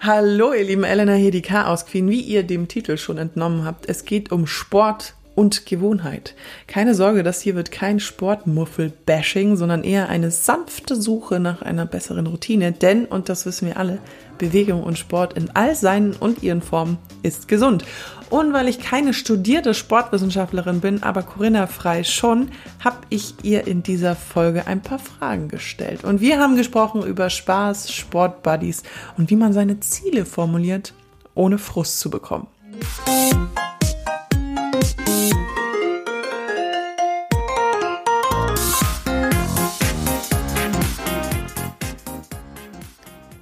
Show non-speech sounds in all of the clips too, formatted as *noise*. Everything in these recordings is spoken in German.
Hallo, ihr lieben Elena hier, die Chaos Queen. Wie ihr dem Titel schon entnommen habt, es geht um Sport und Gewohnheit. Keine Sorge, das hier wird kein Sportmuffel-Bashing, sondern eher eine sanfte Suche nach einer besseren Routine. Denn, und das wissen wir alle, Bewegung und Sport in all seinen und ihren Formen ist gesund. Und weil ich keine studierte Sportwissenschaftlerin bin, aber Corinna Frei schon, habe ich ihr in dieser Folge ein paar Fragen gestellt. Und wir haben gesprochen über Spaß, Sportbuddies und wie man seine Ziele formuliert, ohne Frust zu bekommen.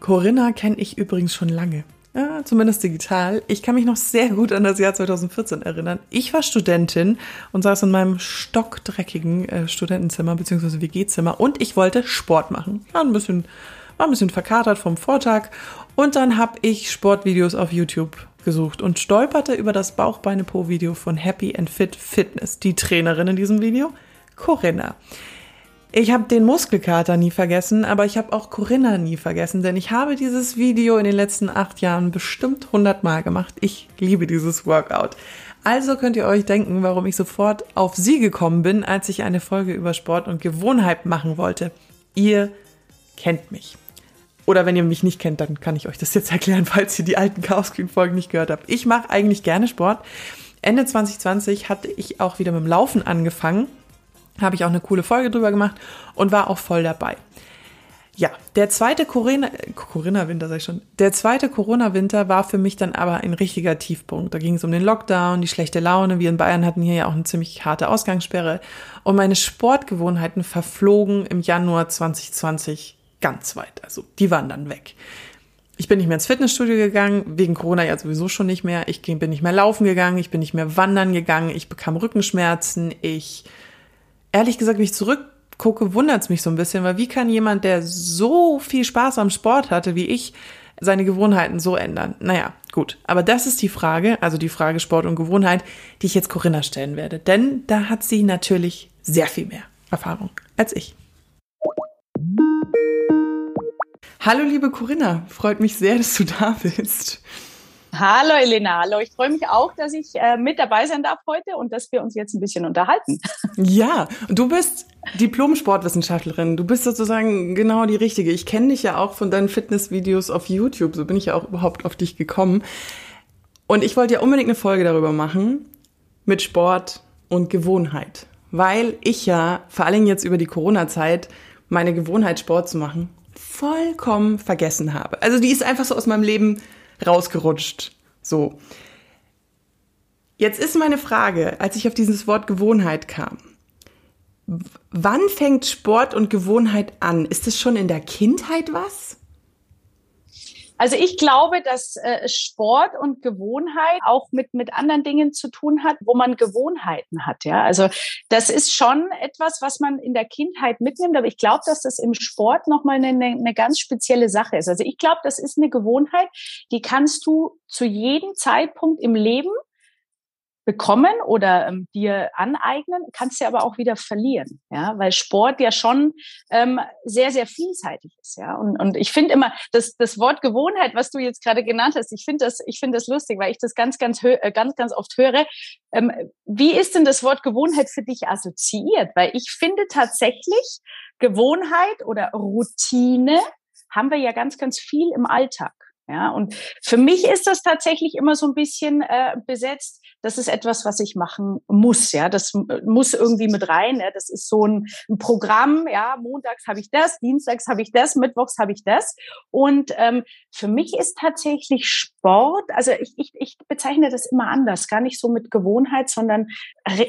Corinna kenne ich übrigens schon lange. Ja, zumindest digital. Ich kann mich noch sehr gut an das Jahr 2014 erinnern. Ich war Studentin und saß in meinem stockdreckigen äh, Studentenzimmer bzw. WG-Zimmer und ich wollte Sport machen. War ein bisschen, war ein bisschen verkatert vom Vortag und dann habe ich Sportvideos auf YouTube gesucht und stolperte über das Bauchbeine-Po-Video von Happy and Fit Fitness. Die Trainerin in diesem Video? Corinna. Ich habe den Muskelkater nie vergessen, aber ich habe auch Corinna nie vergessen, denn ich habe dieses Video in den letzten acht Jahren bestimmt hundertmal gemacht. Ich liebe dieses Workout. Also könnt ihr euch denken, warum ich sofort auf sie gekommen bin, als ich eine Folge über Sport und Gewohnheit machen wollte. Ihr kennt mich. Oder wenn ihr mich nicht kennt, dann kann ich euch das jetzt *laughs* erklären, falls ihr die alten Chaos Queen Folgen nicht gehört habt. Ich mache eigentlich gerne Sport. Ende 2020 hatte ich auch wieder mit dem Laufen angefangen habe ich auch eine coole Folge drüber gemacht und war auch voll dabei. Ja, der zweite Corona, Corona-Winter, sag ich schon. Der zweite Corona-Winter war für mich dann aber ein richtiger Tiefpunkt. Da ging es um den Lockdown, die schlechte Laune. Wir in Bayern hatten hier ja auch eine ziemlich harte Ausgangssperre. Und meine Sportgewohnheiten verflogen im Januar 2020 ganz weit. Also die waren dann weg. Ich bin nicht mehr ins Fitnessstudio gegangen, wegen Corona ja sowieso schon nicht mehr. Ich bin nicht mehr laufen gegangen, ich bin nicht mehr wandern gegangen, ich bekam Rückenschmerzen, ich ehrlich gesagt, wenn ich zurückgucke, wundert es mich so ein bisschen, weil wie kann jemand, der so viel Spaß am Sport hatte wie ich, seine Gewohnheiten so ändern? Naja, gut. Aber das ist die Frage, also die Frage Sport und Gewohnheit, die ich jetzt Corinna stellen werde. Denn da hat sie natürlich sehr viel mehr Erfahrung als ich. Hallo liebe Corinna, freut mich sehr, dass du da bist. Hallo Elena, hallo. Ich freue mich auch, dass ich äh, mit dabei sein darf heute und dass wir uns jetzt ein bisschen unterhalten. *laughs* Ja, du bist Diplom-Sportwissenschaftlerin. Du bist sozusagen genau die Richtige. Ich kenne dich ja auch von deinen Fitnessvideos auf YouTube. So bin ich ja auch überhaupt auf dich gekommen. Und ich wollte ja unbedingt eine Folge darüber machen mit Sport und Gewohnheit. Weil ich ja, vor allen Dingen jetzt über die Corona-Zeit, meine Gewohnheit, Sport zu machen, vollkommen vergessen habe. Also die ist einfach so aus meinem Leben rausgerutscht. So. Jetzt ist meine Frage, als ich auf dieses Wort Gewohnheit kam. Wann fängt Sport und Gewohnheit an? Ist es schon in der Kindheit was? Also ich glaube, dass äh, Sport und Gewohnheit auch mit, mit anderen Dingen zu tun hat, wo man Gewohnheiten hat. Ja, also das ist schon etwas, was man in der Kindheit mitnimmt. Aber ich glaube, dass das im Sport nochmal eine, eine ganz spezielle Sache ist. Also ich glaube, das ist eine Gewohnheit, die kannst du zu jedem Zeitpunkt im Leben bekommen oder ähm, dir aneignen, kannst du aber auch wieder verlieren, ja, weil Sport ja schon ähm, sehr, sehr vielseitig ist, ja. Und, und ich finde immer, das, das Wort Gewohnheit, was du jetzt gerade genannt hast, ich finde das, ich finde das lustig, weil ich das ganz, ganz, äh, ganz, ganz oft höre. Ähm, wie ist denn das Wort Gewohnheit für dich assoziiert? Weil ich finde tatsächlich Gewohnheit oder Routine haben wir ja ganz, ganz viel im Alltag. Ja, und für mich ist das tatsächlich immer so ein bisschen äh, besetzt. Das ist etwas, was ich machen muss. Ja, das muss irgendwie mit rein. Ja? Das ist so ein, ein Programm. Ja, montags habe ich das, dienstags habe ich das, mittwochs habe ich das. Und ähm, für mich ist tatsächlich Sport. Also ich, ich, ich bezeichne das immer anders, gar nicht so mit Gewohnheit, sondern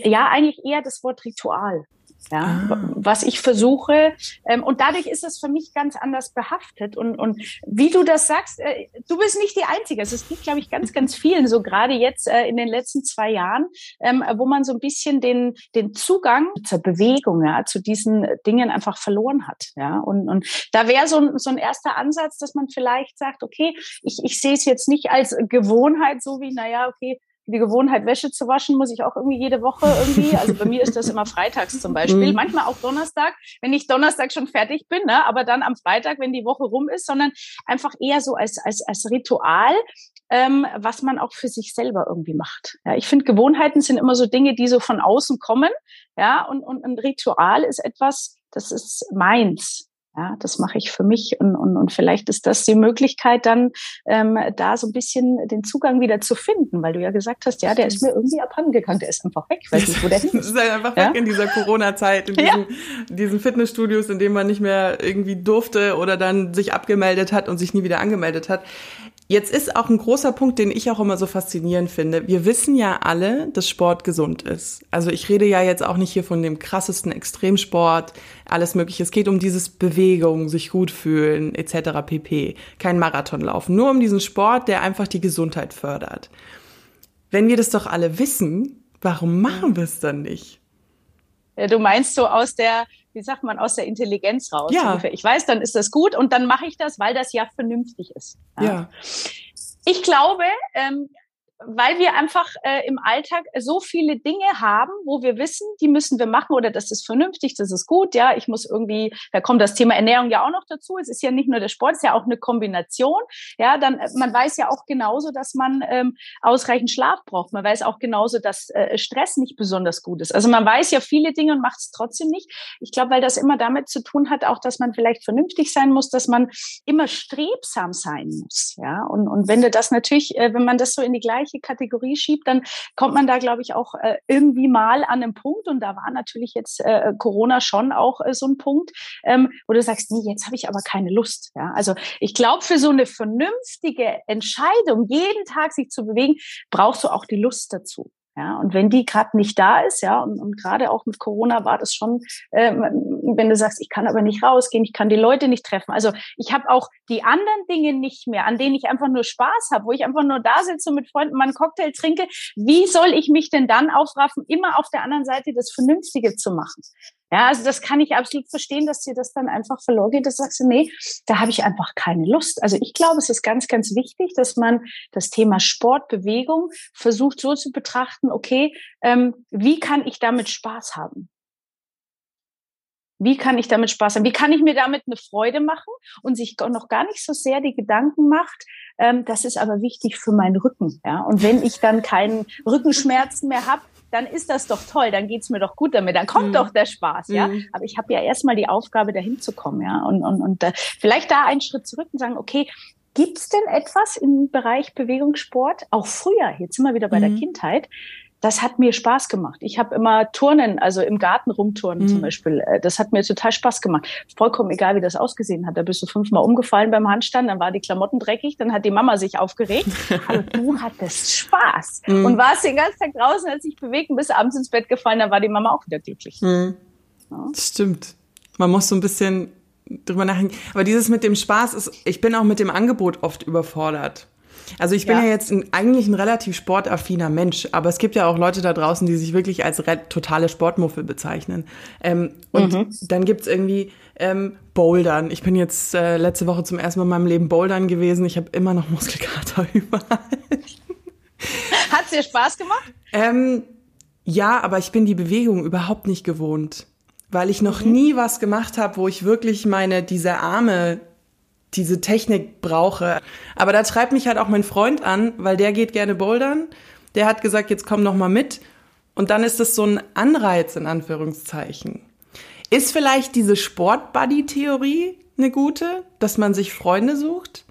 ja eigentlich eher das Wort Ritual ja, ah. was ich versuche. Ähm, und dadurch ist es für mich ganz anders behaftet. Und, und wie du das sagst, äh, du bist nicht die Einzige. Also es gibt, glaube ich, ganz, ganz vielen, so gerade jetzt äh, in den letzten zwei Jahren, ähm, wo man so ein bisschen den, den Zugang zur Bewegung, ja, zu diesen Dingen einfach verloren hat. Ja, und, und da wäre so ein, so ein erster Ansatz, dass man vielleicht sagt, okay, ich, ich sehe es jetzt nicht als Gewohnheit, so wie, naja, okay, die Gewohnheit, Wäsche zu waschen, muss ich auch irgendwie jede Woche irgendwie. Also bei mir ist das immer *laughs* freitags zum Beispiel. Mhm. Manchmal auch Donnerstag, wenn ich Donnerstag schon fertig bin, ne? aber dann am Freitag, wenn die Woche rum ist, sondern einfach eher so als, als, als Ritual, ähm, was man auch für sich selber irgendwie macht. Ja, ich finde, Gewohnheiten sind immer so Dinge, die so von außen kommen. Ja, und, und ein Ritual ist etwas, das ist meins. Ja, das mache ich für mich und, und, und vielleicht ist das die Möglichkeit, dann ähm, da so ein bisschen den Zugang wieder zu finden, weil du ja gesagt hast, ja, der ist mir irgendwie abhandengegangen, der ist einfach weg, ich weiß nicht, wo der *laughs* hin ist. ist einfach ja? weg in dieser Corona-Zeit, in *laughs* diesen, ja. diesen Fitnessstudios, in denen man nicht mehr irgendwie durfte oder dann sich abgemeldet hat und sich nie wieder angemeldet hat. Jetzt ist auch ein großer Punkt, den ich auch immer so faszinierend finde. Wir wissen ja alle, dass Sport gesund ist. Also ich rede ja jetzt auch nicht hier von dem krassesten Extremsport, alles mögliche. Es geht um dieses Bewegung, sich gut fühlen, etc. pp. Kein Marathon laufen. Nur um diesen Sport, der einfach die Gesundheit fördert. Wenn wir das doch alle wissen, warum machen wir es dann nicht? Du meinst so aus der wie sagt man, aus der Intelligenz raus. Ja. Ich weiß, dann ist das gut und dann mache ich das, weil das ja vernünftig ist. Ja. ja. Ich glaube, ähm, weil wir einfach äh, im Alltag so viele Dinge haben, wo wir wissen, die müssen wir machen oder das ist vernünftig, das ist gut. Ja, ich muss irgendwie, da kommt das Thema Ernährung ja auch noch dazu. Es ist ja nicht nur der Sport, es ist ja auch eine Kombination. Ja, dann äh, man weiß ja auch genauso, dass man ähm, ausreichend Schlaf braucht. Man weiß auch genauso, dass äh, Stress nicht besonders gut ist. Also man weiß ja viele Dinge und macht es trotzdem nicht. Ich glaube, weil das immer damit zu tun hat, auch, dass man vielleicht vernünftig sein muss, dass man immer strebsam sein muss. Ja, und und wenn du das natürlich, äh, wenn man das so in die gleiche gleiche Kategorie schiebt, dann kommt man da, glaube ich, auch äh, irgendwie mal an einem Punkt. Und da war natürlich jetzt äh, Corona schon auch äh, so ein Punkt, ähm, wo du sagst, nee, jetzt habe ich aber keine Lust. Ja? Also ich glaube, für so eine vernünftige Entscheidung, jeden Tag sich zu bewegen, brauchst du auch die Lust dazu. Ja, und wenn die gerade nicht da ist, ja, und, und gerade auch mit Corona war das schon, ähm, wenn du sagst, ich kann aber nicht rausgehen, ich kann die Leute nicht treffen. Also ich habe auch die anderen Dinge nicht mehr, an denen ich einfach nur Spaß habe, wo ich einfach nur da sitze und mit Freunden mal einen Cocktail trinke. Wie soll ich mich denn dann aufraffen, immer auf der anderen Seite das Vernünftige zu machen? Ja, also das kann ich absolut verstehen, dass dir das dann einfach verloren geht. Das sagst du, nee, da habe ich einfach keine Lust. Also ich glaube, es ist ganz, ganz wichtig, dass man das Thema Sport, Bewegung versucht so zu betrachten, okay, ähm, wie kann ich damit Spaß haben? Wie kann ich damit Spaß haben? Wie kann ich mir damit eine Freude machen und sich noch gar nicht so sehr die Gedanken macht, ähm, das ist aber wichtig für meinen Rücken. Ja? Und wenn ich dann keinen Rückenschmerzen mehr habe, dann ist das doch toll, dann geht's mir doch gut damit, dann kommt mhm. doch der Spaß, ja. Mhm. Aber ich habe ja erstmal die Aufgabe, dahin zu kommen, ja. Und, und, und äh, vielleicht da einen Schritt zurück und sagen, okay, Gibt's denn etwas im Bereich Bewegungssport, auch früher, jetzt sind wir wieder bei mhm. der Kindheit, das hat mir Spaß gemacht. Ich habe immer Turnen, also im Garten rumturnen mhm. zum Beispiel. Äh, das hat mir total Spaß gemacht. Vollkommen egal, wie das ausgesehen hat. Da bist du fünfmal umgefallen beim Handstand, dann war die Klamotten dreckig, dann hat die Mama sich aufgeregt. *laughs* Aber du hattest Spaß mhm. und warst den ganzen Tag draußen, hat sich bewegt und bist abends ins Bett gefallen, dann war die Mama auch wieder glücklich. Mhm. Ja. Stimmt. Man muss so ein bisschen drüber nachdenken. Aber dieses mit dem Spaß ist, ich bin auch mit dem Angebot oft überfordert. Also ich bin ja, ja jetzt ein, eigentlich ein relativ sportaffiner Mensch, aber es gibt ja auch Leute da draußen, die sich wirklich als totale Sportmuffel bezeichnen. Ähm, und mhm. dann gibt's irgendwie ähm, Bouldern. Ich bin jetzt äh, letzte Woche zum ersten Mal in meinem Leben Bouldern gewesen. Ich habe immer noch Muskelkater *laughs* überall. Hat's dir Spaß gemacht? Ähm, ja, aber ich bin die Bewegung überhaupt nicht gewohnt, weil ich noch mhm. nie was gemacht habe, wo ich wirklich meine diese Arme diese Technik brauche. Aber da treibt mich halt auch mein Freund an, weil der geht gerne bouldern. Der hat gesagt, jetzt komm noch mal mit. Und dann ist das so ein Anreiz in Anführungszeichen. Ist vielleicht diese Sport-Buddy-Theorie eine gute, dass man sich Freunde sucht?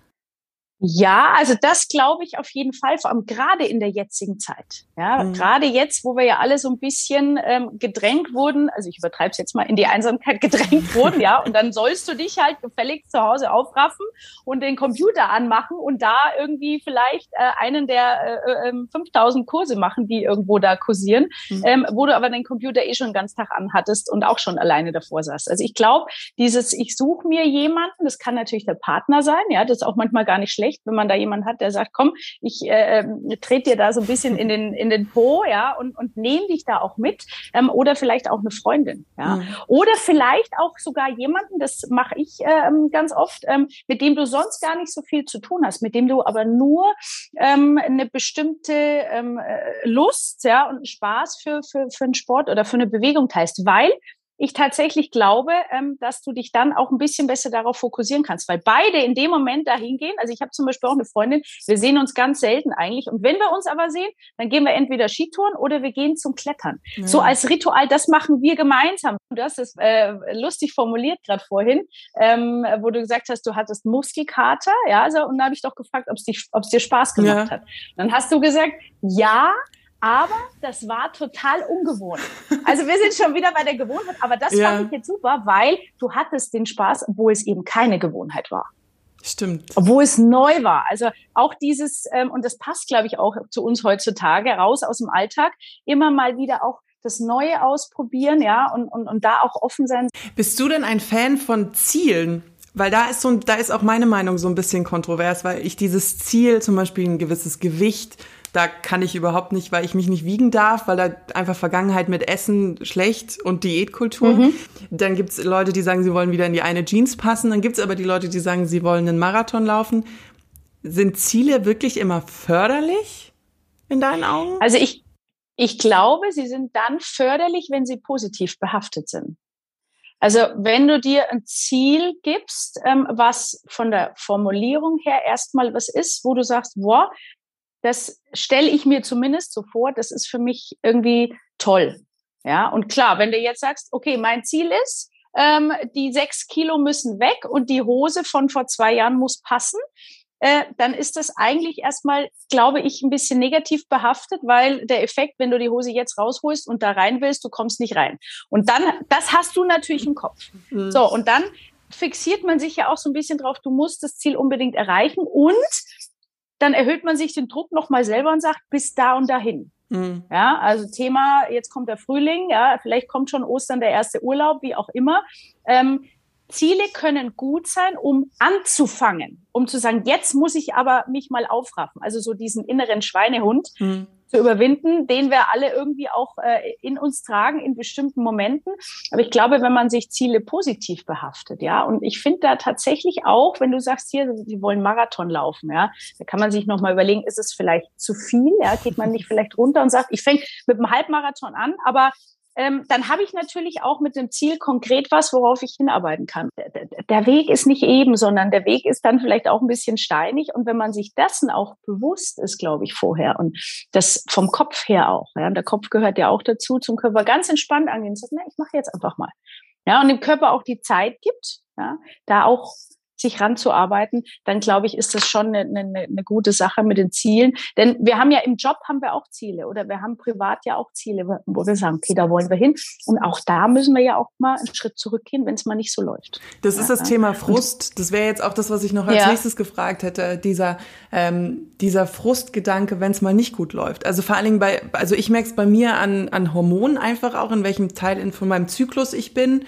Ja, also das glaube ich auf jeden Fall, vor allem gerade in der jetzigen Zeit. Ja, mhm. gerade jetzt, wo wir ja alle so ein bisschen ähm, gedrängt wurden, also ich übertreibe es jetzt mal, in die Einsamkeit *laughs* gedrängt wurden, ja, und dann sollst du dich halt gefälligst zu Hause aufraffen und den Computer anmachen und da irgendwie vielleicht äh, einen der äh, äh, 5000 ähm, Kurse machen, die irgendwo da kursieren, mhm. ähm, wo du aber den Computer eh schon den ganzen Tag anhattest und auch schon alleine davor saßt. Also ich glaube, dieses, ich suche mir jemanden, das kann natürlich der Partner sein, ja, das ist auch manchmal gar nicht schlecht, wenn man da jemanden hat, der sagt, komm, ich äh, ähm, trete dir da so ein bisschen in den, in den Po, ja, und, und nehme dich da auch mit. Ähm, oder vielleicht auch eine Freundin, ja. Mhm. Oder vielleicht auch sogar jemanden, das mache ich ähm, ganz oft, ähm, mit dem du sonst gar nicht so viel zu tun hast, mit dem du aber nur ähm, eine bestimmte ähm, äh, Lust, ja, und Spaß für, für, für einen Sport oder für eine Bewegung teilst, weil ich tatsächlich glaube, ähm, dass du dich dann auch ein bisschen besser darauf fokussieren kannst, weil beide in dem Moment dahin gehen. Also ich habe zum Beispiel auch eine Freundin, wir sehen uns ganz selten eigentlich. Und wenn wir uns aber sehen, dann gehen wir entweder Skitouren oder wir gehen zum Klettern. Ja. So als Ritual, das machen wir gemeinsam. Du hast es äh, lustig formuliert gerade vorhin, ähm, wo du gesagt hast, du hattest Muskelkater. Ja, also, und da habe ich doch gefragt, ob es dir Spaß gemacht ja. hat. Dann hast du gesagt, ja, aber das war total ungewohnt. Also wir sind schon wieder bei der Gewohnheit, aber das ja. fand ich jetzt super, weil du hattest den Spaß, obwohl es eben keine Gewohnheit war. Stimmt. Obwohl es neu war. Also auch dieses, ähm, und das passt, glaube ich, auch zu uns heutzutage, raus aus dem Alltag, immer mal wieder auch das Neue ausprobieren, ja, und, und, und da auch offen sein. Bist du denn ein Fan von Zielen? Weil da ist so, da ist auch meine Meinung so ein bisschen kontrovers, weil ich dieses Ziel, zum Beispiel ein gewisses Gewicht, da kann ich überhaupt nicht, weil ich mich nicht wiegen darf, weil da einfach Vergangenheit mit Essen schlecht und Diätkultur. Mhm. Dann gibt's Leute, die sagen, sie wollen wieder in die eine Jeans passen. Dann gibt's aber die Leute, die sagen, sie wollen einen Marathon laufen. Sind Ziele wirklich immer förderlich in deinen Augen? Also ich, ich glaube, sie sind dann förderlich, wenn sie positiv behaftet sind. Also wenn du dir ein Ziel gibst, ähm, was von der Formulierung her erstmal was ist, wo du sagst, wow, das stelle ich mir zumindest so vor, das ist für mich irgendwie toll. Ja, und klar, wenn du jetzt sagst, okay, mein Ziel ist, ähm, die sechs Kilo müssen weg und die Hose von vor zwei Jahren muss passen, äh, dann ist das eigentlich erstmal, glaube ich, ein bisschen negativ behaftet, weil der Effekt, wenn du die Hose jetzt rausholst und da rein willst, du kommst nicht rein. Und dann, das hast du natürlich im Kopf. Mhm. So, und dann fixiert man sich ja auch so ein bisschen drauf, du musst das Ziel unbedingt erreichen und dann erhöht man sich den Druck nochmal selber und sagt, bis da und dahin. Mhm. Ja, also Thema, jetzt kommt der Frühling, ja, vielleicht kommt schon Ostern der erste Urlaub, wie auch immer. Ähm, Ziele können gut sein, um anzufangen, um zu sagen, jetzt muss ich aber mich mal aufraffen. Also so diesen inneren Schweinehund. Mhm zu überwinden, den wir alle irgendwie auch äh, in uns tragen in bestimmten Momenten. Aber ich glaube, wenn man sich Ziele positiv behaftet, ja, und ich finde da tatsächlich auch, wenn du sagst hier, sie wollen Marathon laufen, ja, da kann man sich nochmal überlegen, ist es vielleicht zu viel, ja, geht man nicht *laughs* vielleicht runter und sagt, ich fange mit einem Halbmarathon an, aber ähm, dann habe ich natürlich auch mit dem Ziel konkret was, worauf ich hinarbeiten kann. Der, der, Weg ist nicht eben, sondern der Weg ist dann vielleicht auch ein bisschen steinig. Und wenn man sich dessen auch bewusst ist, glaube ich, vorher und das vom Kopf her auch, ja, der Kopf gehört ja auch dazu, zum Körper ganz entspannt angehen und sagt, na, ich mache jetzt einfach mal. Ja, und dem Körper auch die Zeit gibt, ja, da auch sich ranzuarbeiten, dann glaube ich, ist das schon eine, eine, eine gute Sache mit den Zielen. Denn wir haben ja im Job haben wir auch Ziele oder wir haben privat ja auch Ziele, wo wir sagen, okay, da wollen wir hin. Und auch da müssen wir ja auch mal einen Schritt zurückgehen, wenn es mal nicht so läuft. Das ja, ist das ja. Thema Frust. Das wäre jetzt auch das, was ich noch als ja. nächstes gefragt hätte. Dieser, ähm, dieser Frustgedanke, wenn es mal nicht gut läuft. Also vor allen Dingen bei, also ich merke es bei mir an, an Hormonen einfach auch, in welchem Teil in, von meinem Zyklus ich bin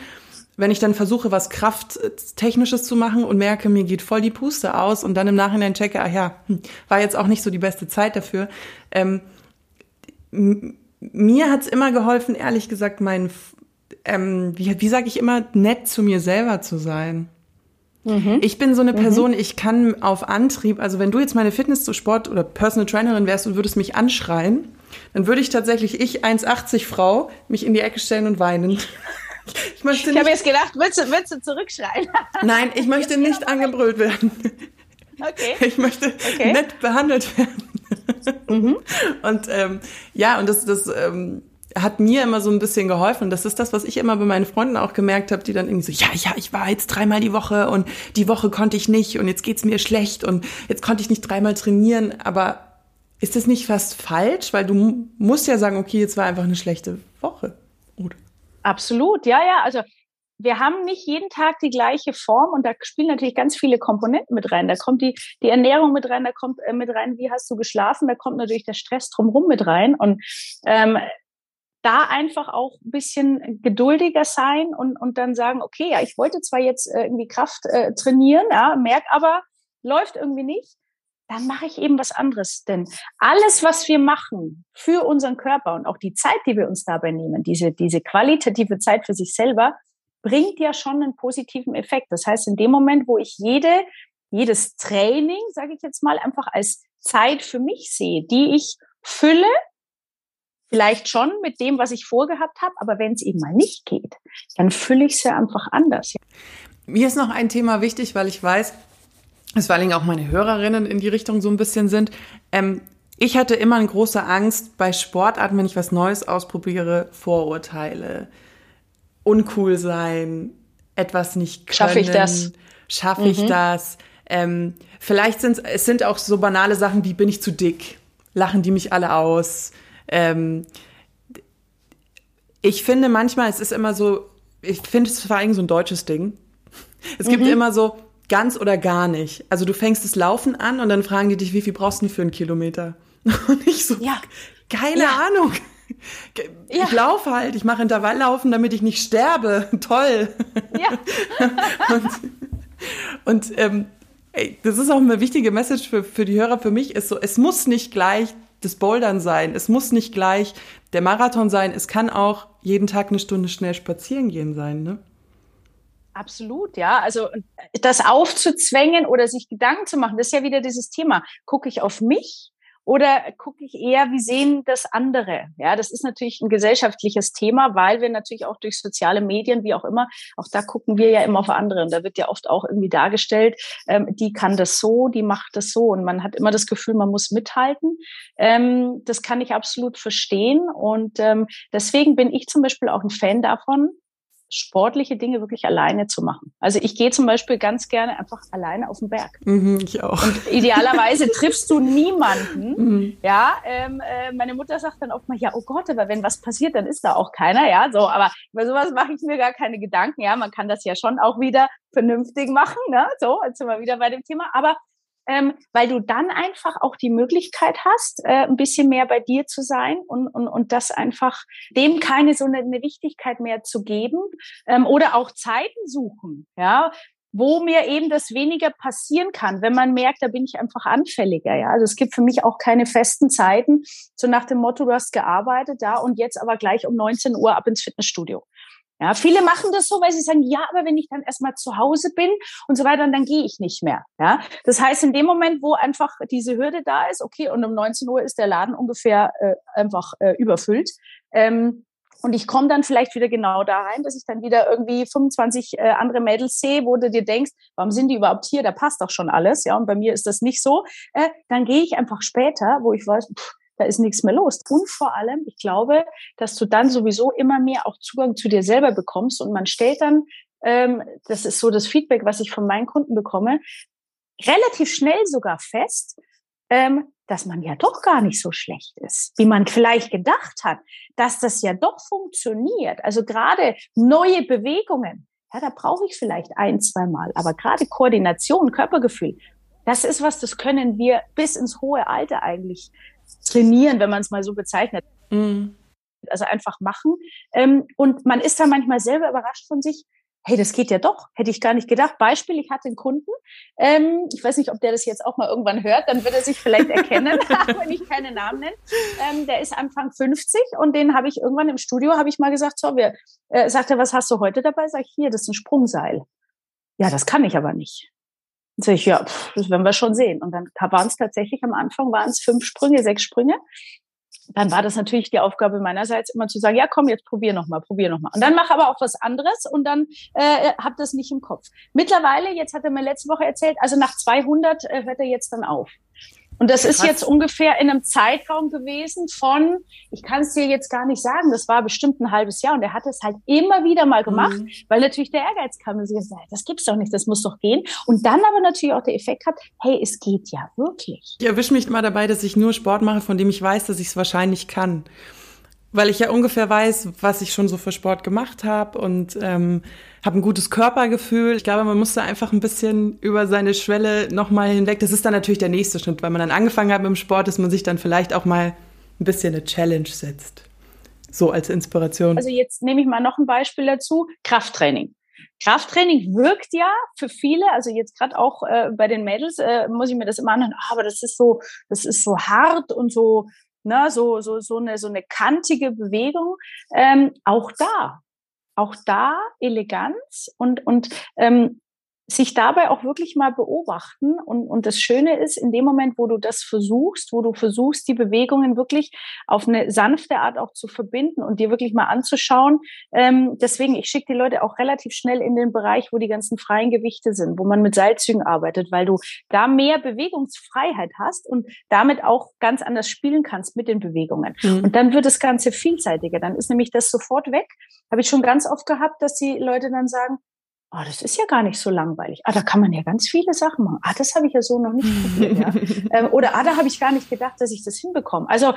wenn ich dann versuche, was Krafttechnisches zu machen und merke, mir geht voll die Puste aus und dann im Nachhinein checke, ach ja, hm, war jetzt auch nicht so die beste Zeit dafür. Ähm, mir hat's immer geholfen, ehrlich gesagt, mein, ähm, wie, wie sage ich immer, nett zu mir selber zu sein. Mhm. Ich bin so eine mhm. Person, mhm. ich kann auf Antrieb, also wenn du jetzt meine Fitness zu Sport oder Personal Trainerin wärst und würdest mich anschreien, dann würde ich tatsächlich, ich 1,80 Frau, mich in die Ecke stellen und weinen. Ich, möchte ich habe jetzt gedacht, willst du, willst du zurückschreien? *laughs* Nein, ich möchte nicht angebrüllt werden. Okay. *laughs* Ich möchte okay. nett behandelt werden. *laughs* Mhm. Und ähm, ja, und das, das ähm, hat mir immer so ein bisschen geholfen. Das ist das, was ich immer bei meinen Freunden auch gemerkt habe, die dann irgendwie so, ja, ja, ich war jetzt dreimal die Woche und die Woche konnte ich nicht und jetzt geht's mir schlecht und jetzt konnte ich nicht dreimal trainieren. Aber ist das nicht fast falsch? Weil du musst ja sagen, okay, jetzt war einfach eine schlechte Woche. Absolut, ja, ja. Also wir haben nicht jeden Tag die gleiche Form und da spielen natürlich ganz viele Komponenten mit rein. Da kommt die, die Ernährung mit rein, da kommt äh, mit rein, wie hast du geschlafen, da kommt natürlich der Stress drumherum mit rein und ähm, da einfach auch ein bisschen geduldiger sein und, und dann sagen, okay, ja, ich wollte zwar jetzt äh, irgendwie Kraft äh, trainieren, ja, merk aber, läuft irgendwie nicht. Dann mache ich eben was anderes. Denn alles, was wir machen für unseren Körper und auch die Zeit, die wir uns dabei nehmen, diese, diese qualitative Zeit für sich selber, bringt ja schon einen positiven Effekt. Das heißt, in dem Moment, wo ich jede, jedes Training, sage ich jetzt mal, einfach als Zeit für mich sehe, die ich fülle, vielleicht schon mit dem, was ich vorgehabt habe, aber wenn es eben mal nicht geht, dann fülle ich es ja einfach anders. Mir ist noch ein Thema wichtig, weil ich weiß, dass vor allem auch meine Hörerinnen in die Richtung so ein bisschen sind. Ähm, ich hatte immer eine große Angst bei Sportarten, wenn ich was Neues ausprobiere, Vorurteile, uncool sein, etwas nicht können. Schaffe ich das? Schaffe ich mhm. das? Ähm, vielleicht sind es sind auch so banale Sachen wie bin ich zu dick? Lachen die mich alle aus? Ähm, ich finde manchmal, es ist immer so, ich finde es vor allem so ein deutsches Ding. Es gibt mhm. immer so ganz oder gar nicht. Also du fängst das Laufen an und dann fragen die dich, wie viel brauchst du für einen Kilometer? *laughs* Und ich so, ja. keine ja. Ahnung. Ich ja. laufe halt, ich mache Intervalllaufen, damit ich nicht sterbe. *laughs* Toll. Ja. *laughs* und und ähm, ey, das ist auch eine wichtige Message für, für die Hörer. Für mich ist so, es muss nicht gleich das Bouldern sein. Es muss nicht gleich der Marathon sein. Es kann auch jeden Tag eine Stunde schnell spazieren gehen sein, ne? Absolut, ja. Also das aufzuzwängen oder sich Gedanken zu machen, das ist ja wieder dieses Thema. Gucke ich auf mich oder gucke ich eher, wie sehen das andere? Ja, das ist natürlich ein gesellschaftliches Thema, weil wir natürlich auch durch soziale Medien, wie auch immer, auch da gucken wir ja immer auf andere. Und da wird ja oft auch irgendwie dargestellt, ähm, die kann das so, die macht das so. Und man hat immer das Gefühl, man muss mithalten. Ähm, das kann ich absolut verstehen. Und ähm, deswegen bin ich zum Beispiel auch ein Fan davon, sportliche Dinge wirklich alleine zu machen. Also ich gehe zum Beispiel ganz gerne einfach alleine auf den Berg. Mhm, ich auch. Und idealerweise *laughs* triffst du niemanden. Mhm. Ja, ähm, äh, meine Mutter sagt dann oft mal, ja, oh Gott, aber wenn was passiert, dann ist da auch keiner. Ja, so, aber über sowas mache ich mir gar keine Gedanken. Ja, man kann das ja schon auch wieder vernünftig machen. Ne? So, jetzt sind wir wieder bei dem Thema. Aber ähm, weil du dann einfach auch die Möglichkeit hast, äh, ein bisschen mehr bei dir zu sein und, und, und das einfach dem keine so eine, eine Wichtigkeit mehr zu geben ähm, oder auch Zeiten suchen, ja, wo mir eben das weniger passieren kann, wenn man merkt, da bin ich einfach anfälliger. Ja, also es gibt für mich auch keine festen Zeiten, so nach dem Motto, du hast gearbeitet, da ja, und jetzt aber gleich um 19 Uhr ab ins Fitnessstudio. Ja, viele machen das so, weil sie sagen, ja, aber wenn ich dann erstmal zu Hause bin und so weiter, dann gehe ich nicht mehr. Ja, das heißt, in dem Moment, wo einfach diese Hürde da ist, okay, und um 19 Uhr ist der Laden ungefähr äh, einfach äh, überfüllt. Ähm, und ich komme dann vielleicht wieder genau da rein, dass ich dann wieder irgendwie 25 äh, andere Mädels sehe, wo du dir denkst, warum sind die überhaupt hier? Da passt doch schon alles. Ja, und bei mir ist das nicht so. Äh, dann gehe ich einfach später, wo ich weiß, pff, da ist nichts mehr los. Und vor allem, ich glaube, dass du dann sowieso immer mehr auch Zugang zu dir selber bekommst und man stellt dann, ähm, das ist so das Feedback, was ich von meinen Kunden bekomme, relativ schnell sogar fest, ähm, dass man ja doch gar nicht so schlecht ist, wie man vielleicht gedacht hat, dass das ja doch funktioniert. Also gerade neue Bewegungen, ja, da brauche ich vielleicht ein, zwei Mal, aber gerade Koordination, Körpergefühl, das ist was, das können wir bis ins hohe Alter eigentlich trainieren, wenn man es mal so bezeichnet. Mhm. Also einfach machen. Ähm, und man ist dann manchmal selber überrascht von sich. Hey, das geht ja doch. Hätte ich gar nicht gedacht. Beispiel, ich hatte einen Kunden. Ähm, ich weiß nicht, ob der das jetzt auch mal irgendwann hört. Dann wird er sich vielleicht erkennen, *laughs* wenn ich keine Namen nenne. Ähm, der ist Anfang 50 und den habe ich irgendwann im Studio, habe ich mal gesagt, so, wir, äh, sagt er, was hast du heute dabei? Sag ich, hier, das ist ein Sprungseil. Ja, das kann ich aber nicht. Sag ich, ja, pff, das werden wir schon sehen. Und dann waren es tatsächlich am Anfang waren es fünf Sprünge, sechs Sprünge. Dann war das natürlich die Aufgabe meinerseits immer zu sagen, ja, komm, jetzt probier noch mal, probier noch mal. Und dann mach aber auch was anderes und dann äh, hab das nicht im Kopf. Mittlerweile, jetzt hat er mir letzte Woche erzählt, also nach 200 äh, hört er jetzt dann auf. Und das ist jetzt ungefähr in einem Zeitraum gewesen von, ich kann es dir jetzt gar nicht sagen, das war bestimmt ein halbes Jahr und er hat es halt immer wieder mal gemacht, mhm. weil natürlich der Ehrgeiz kam und sie gesagt, das gibt's doch nicht, das muss doch gehen. Und dann aber natürlich auch der Effekt hat, hey, es geht ja wirklich. Ich erwische mich immer dabei, dass ich nur Sport mache, von dem ich weiß, dass ich es wahrscheinlich kann weil ich ja ungefähr weiß, was ich schon so für Sport gemacht habe und ähm, habe ein gutes Körpergefühl. Ich glaube, man muss da einfach ein bisschen über seine Schwelle nochmal hinweg. Das ist dann natürlich der nächste Schritt, weil man dann angefangen hat mit dem Sport, dass man sich dann vielleicht auch mal ein bisschen eine Challenge setzt. So als Inspiration. Also jetzt nehme ich mal noch ein Beispiel dazu. Krafttraining. Krafttraining wirkt ja für viele, also jetzt gerade auch äh, bei den Mädels äh, muss ich mir das immer anhören, ah, aber das ist so, das ist so hart und so, ne, so, so, so eine, so eine kantige Bewegung. Ähm, auch da, auch da Eleganz und, und ähm, sich dabei auch wirklich mal beobachten. Und, und das Schöne ist, in dem Moment, wo du das versuchst, wo du versuchst, die Bewegungen wirklich auf eine sanfte Art auch zu verbinden und dir wirklich mal anzuschauen. Ähm, deswegen, ich schicke die Leute auch relativ schnell in den Bereich, wo die ganzen freien Gewichte sind, wo man mit Seilzügen arbeitet, weil du da mehr Bewegungsfreiheit hast und damit auch ganz anders spielen kannst mit den Bewegungen. Mhm. Und dann wird das Ganze vielseitiger. Dann ist nämlich das sofort weg. Habe ich schon ganz oft gehabt, dass die Leute dann sagen, oh, das ist ja gar nicht so langweilig. Ah, da kann man ja ganz viele Sachen machen. Ah, das habe ich ja so noch nicht probiert. ja. *laughs* ähm, oder ah, da habe ich gar nicht gedacht, dass ich das hinbekomme. Also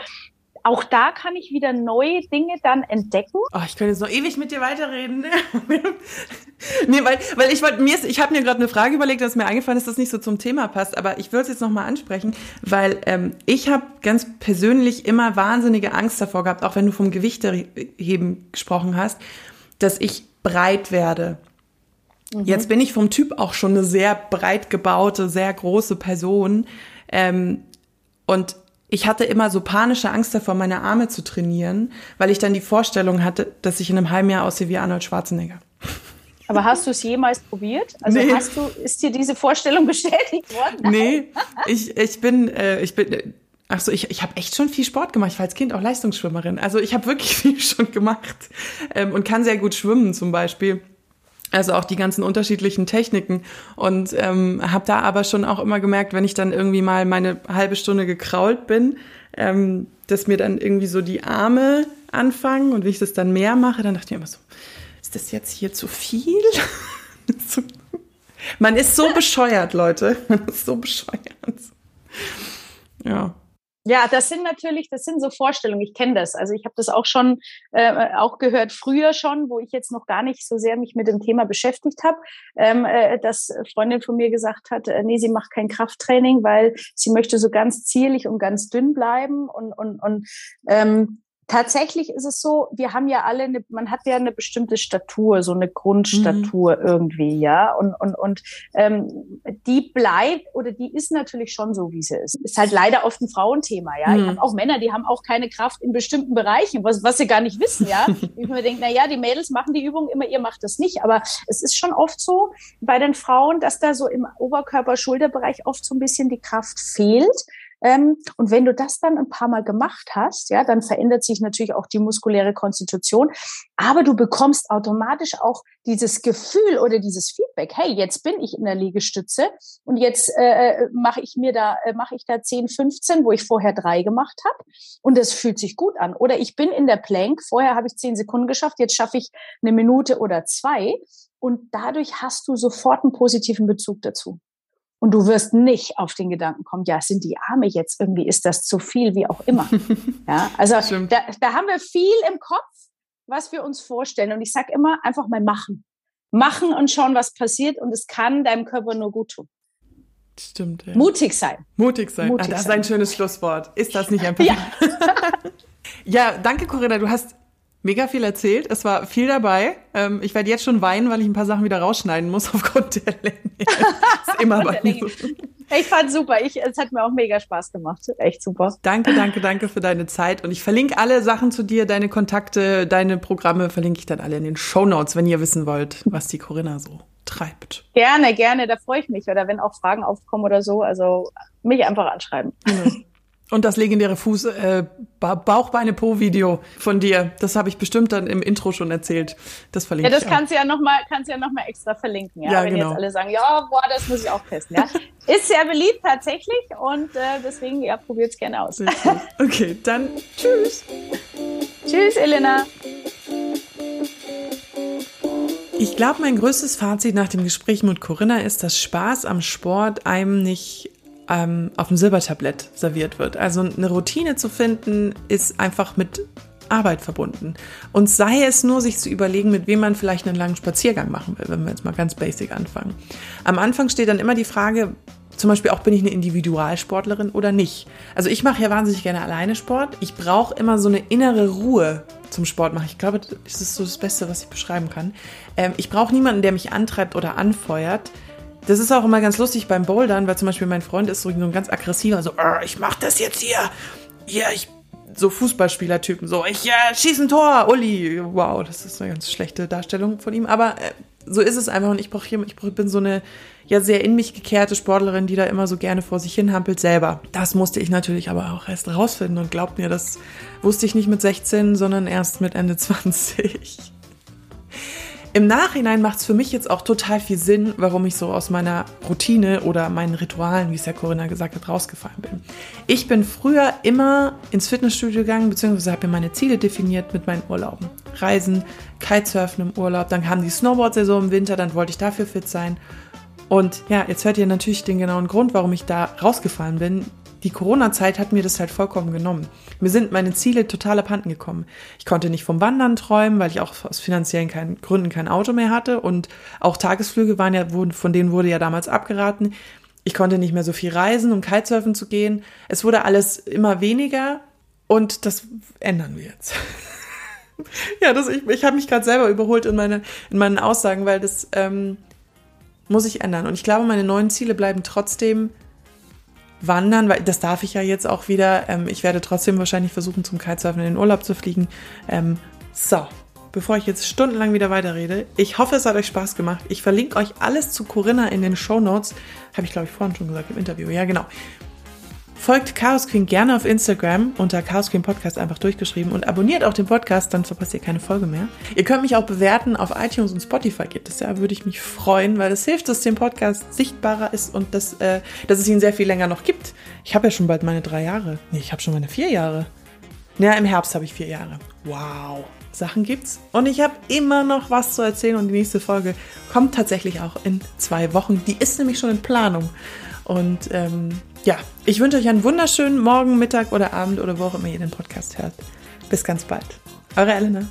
auch da kann ich wieder neue Dinge dann entdecken. Oh, ich könnte jetzt noch ewig mit dir weiterreden. *laughs* nee, weil, weil ich wollte mir, ich habe mir gerade eine Frage überlegt, dass mir eingefallen ist, dass das nicht so zum Thema passt, aber ich würde es jetzt noch mal ansprechen, weil ähm, ich habe ganz persönlich immer wahnsinnige Angst davor gehabt, auch wenn du vom Gewichteheben gesprochen hast, dass ich breit werde. Mhm. Jetzt bin ich vom Typ auch schon eine sehr breit gebaute, sehr große Person. Ähm, und ich hatte immer so panische Angst davor, meine Arme zu trainieren, weil ich dann die Vorstellung hatte, dass ich in einem halben Jahr aussehe wie Arnold Schwarzenegger. Aber hast du es jemals probiert? Also nee. hast du, ist dir diese Vorstellung *laughs* bestätigt worden? Nein. Nee, ich, ich bin, äh, ich bin, äh, ach so, ich, ich habe echt schon viel Sport gemacht. Ich war als Kind auch Leistungsschwimmerin. Also ich habe wirklich *laughs* viel schon gemacht ähm, und kann sehr gut schwimmen zum Beispiel. Also auch die ganzen unterschiedlichen Techniken. Und ähm, habe da aber schon auch immer gemerkt, wenn ich dann irgendwie mal meine halbe Stunde gekrault bin, ähm, dass mir dann irgendwie so die Arme anfangen. Und wenn ich das dann mehr mache, dann dachte ich immer so, ist das jetzt hier zu viel? *laughs* Man ist so bescheuert, Leute. Man ist so bescheuert. Ja. Ja, das sind natürlich, das sind so Vorstellungen. Ich kenne das. Also ich habe das auch schon äh, auch gehört früher schon, wo ich jetzt noch gar nicht so sehr mich mit dem Thema beschäftigt habe, ähm, äh, dass Freundin von mir gesagt hat, äh, nee, sie macht kein Krafttraining, weil sie möchte so ganz zierlich und ganz dünn bleiben und und und ähm, tatsächlich ist es so, wir haben ja alle, eine, man hat ja eine bestimmte Statur, so eine Grundstatur mhm. irgendwie, ja, und und und ähm, die bleibt oder die ist natürlich schon so, wie sie ist. Ist halt leider oft ein Frauenthema, ja. Mhm. Ich habe auch Männer, die haben auch keine Kraft in bestimmten Bereichen, was was sie gar nicht wissen, ja. *laughs* ich mir denke, na ja, die Mädels machen die Übung immer, ihr macht das nicht, aber es ist schon oft so bei den Frauen, dass da so im Oberkörper-Schulterbereich oft so ein bisschen die Kraft fehlt. Ähm, und wenn du das dann ein paar Mal gemacht hast, ja, dann verändert sich natürlich auch die muskuläre Konstitution. Aber du bekommst automatisch auch dieses Gefühl oder dieses Feedback. Hey, jetzt bin ich in der Liegestütze und jetzt äh, mache ich mir da äh, mache ich da 10, 15, wo ich vorher drei gemacht habe und das fühlt sich gut an. Oder ich bin in der Plank. Vorher habe ich zehn Sekunden geschafft, jetzt schaffe ich eine Minute oder zwei. Und dadurch hast du sofort einen positiven Bezug dazu. Und du wirst nicht auf den Gedanken kommen, ja, sind die Arme jetzt irgendwie, ist das zu viel, wie auch immer. *laughs* ja, also da, da haben wir viel im Kopf, was wir uns vorstellen. Und ich sage immer, einfach mal machen. Machen und schauen, was passiert. Und es kann deinem Körper nur gut tun. Stimmt. Ja. Mutig sein. Mutig sein. Mutig ah, das ist ein schönes Schlusswort. Ist das nicht einfach? *laughs* ja. *laughs* ja, danke, Corinna. Du hast mega viel erzählt. Es war viel dabei. Ähm, ich werde jetzt schon weinen, weil ich ein paar Sachen wieder rausschneiden muss *laughs* aufgrund der Länge. ist immer *laughs* bei mir. Ich fand super. Ich, es hat mir auch mega Spaß gemacht. Echt super. Danke, danke, danke für deine Zeit. Und ich verlinke alle Sachen zu dir, deine Kontakte, deine Programme verlinke ich dann alle in den Show Notes, wenn ihr wissen wollt, was die Corinna so treibt. Gerne, gerne. Da freue ich mich. Oder wenn auch Fragen aufkommen oder so. Also mich einfach anschreiben. Genau. Und das legendäre Fuß äh, Bauchbeine Po-Video von dir, das habe ich bestimmt dann im Intro schon erzählt. Das verlinke ich. Ja, das kannst du ja noch mal, kannst ja noch mal extra verlinken, ja. ja Wenn genau. jetzt alle sagen, ja, boah, das muss ich auch testen, ja. *laughs* Ist sehr beliebt tatsächlich und äh, deswegen ja, probiert's gerne aus. Okay, dann tschüss. tschüss, Elena. Ich glaube, mein größtes Fazit nach dem Gespräch mit Corinna ist, dass Spaß am Sport einem nicht ähm, auf dem Silbertablett serviert wird. Also eine Routine zu finden, ist einfach mit Arbeit verbunden. Und sei es nur, sich zu überlegen, mit wem man vielleicht einen langen Spaziergang machen will, wenn wir jetzt mal ganz basic anfangen. Am Anfang steht dann immer die Frage, zum Beispiel auch, bin ich eine Individualsportlerin oder nicht. Also ich mache ja wahnsinnig gerne alleine Sport. Ich brauche immer so eine innere Ruhe zum Sport machen. Ich glaube, das ist so das Beste, was ich beschreiben kann. Ähm, ich brauche niemanden, der mich antreibt oder anfeuert. Das ist auch immer ganz lustig beim Bouldern, weil zum Beispiel mein Freund ist so ein ganz aggressiver, so, ich mach das jetzt hier. Hier, ich so Fußballspielertypen, so, ich äh, schieße ein Tor, Uli. Wow, das ist eine ganz schlechte Darstellung von ihm. Aber äh, so ist es einfach und ich brauche ich bin so eine ja sehr in mich gekehrte Sportlerin, die da immer so gerne vor sich hin hampelt selber. Das musste ich natürlich aber auch erst rausfinden und glaubt mir, das wusste ich nicht mit 16, sondern erst mit Ende 20. Im Nachhinein macht es für mich jetzt auch total viel Sinn, warum ich so aus meiner Routine oder meinen Ritualen, wie es ja Corinna gesagt hat, rausgefallen bin. Ich bin früher immer ins Fitnessstudio gegangen, beziehungsweise habe mir meine Ziele definiert mit meinen Urlauben. Reisen, Kitesurfen im Urlaub, dann kam die Snowboard-Saison im Winter, dann wollte ich dafür fit sein. Und ja, jetzt hört ihr natürlich den genauen Grund, warum ich da rausgefallen bin. Die Corona-Zeit hat mir das halt vollkommen genommen. Mir sind meine Ziele total abhanden gekommen. Ich konnte nicht vom Wandern träumen, weil ich auch aus finanziellen kein, Gründen kein Auto mehr hatte und auch Tagesflüge waren ja, von denen wurde ja damals abgeraten. Ich konnte nicht mehr so viel reisen, um Kitesurfen zu gehen. Es wurde alles immer weniger und das ändern wir jetzt. *laughs* ja, das, ich, ich habe mich gerade selber überholt in, meine, in meinen Aussagen, weil das ähm, muss ich ändern. Und ich glaube, meine neuen Ziele bleiben trotzdem wandern, weil das darf ich ja jetzt auch wieder. Ähm, ich werde trotzdem wahrscheinlich versuchen, zum Kitesurfen in den Urlaub zu fliegen. Ähm, so, bevor ich jetzt stundenlang wieder weiterrede, ich hoffe, es hat euch Spaß gemacht. Ich verlinke euch alles zu Corinna in den Show Notes. Habe ich, glaube ich, vorhin schon gesagt im Interview. Ja, genau. Folgt Chaos Queen gerne auf Instagram unter Chaos Queen Podcast einfach durchgeschrieben und abonniert auch den Podcast, dann verpasst ihr keine Folge mehr. Ihr könnt mich auch bewerten auf iTunes und Spotify gibt es ja, würde ich mich freuen, weil das hilft, dass der Podcast sichtbarer ist und dass, äh, dass es ihn sehr viel länger noch gibt. Ich habe ja schon bald meine drei Jahre. Nee, ich habe schon meine vier Jahre. Ja, im Herbst habe ich vier Jahre. Wow. Sachen gibt's. Und ich habe immer noch was zu erzählen und die nächste Folge kommt tatsächlich auch in zwei Wochen. Die ist nämlich schon in Planung. Und ähm, ja, ich wünsche euch einen wunderschönen Morgen, Mittag oder Abend oder wo auch immer ihr den Podcast hört. Bis ganz bald. Eure Elena.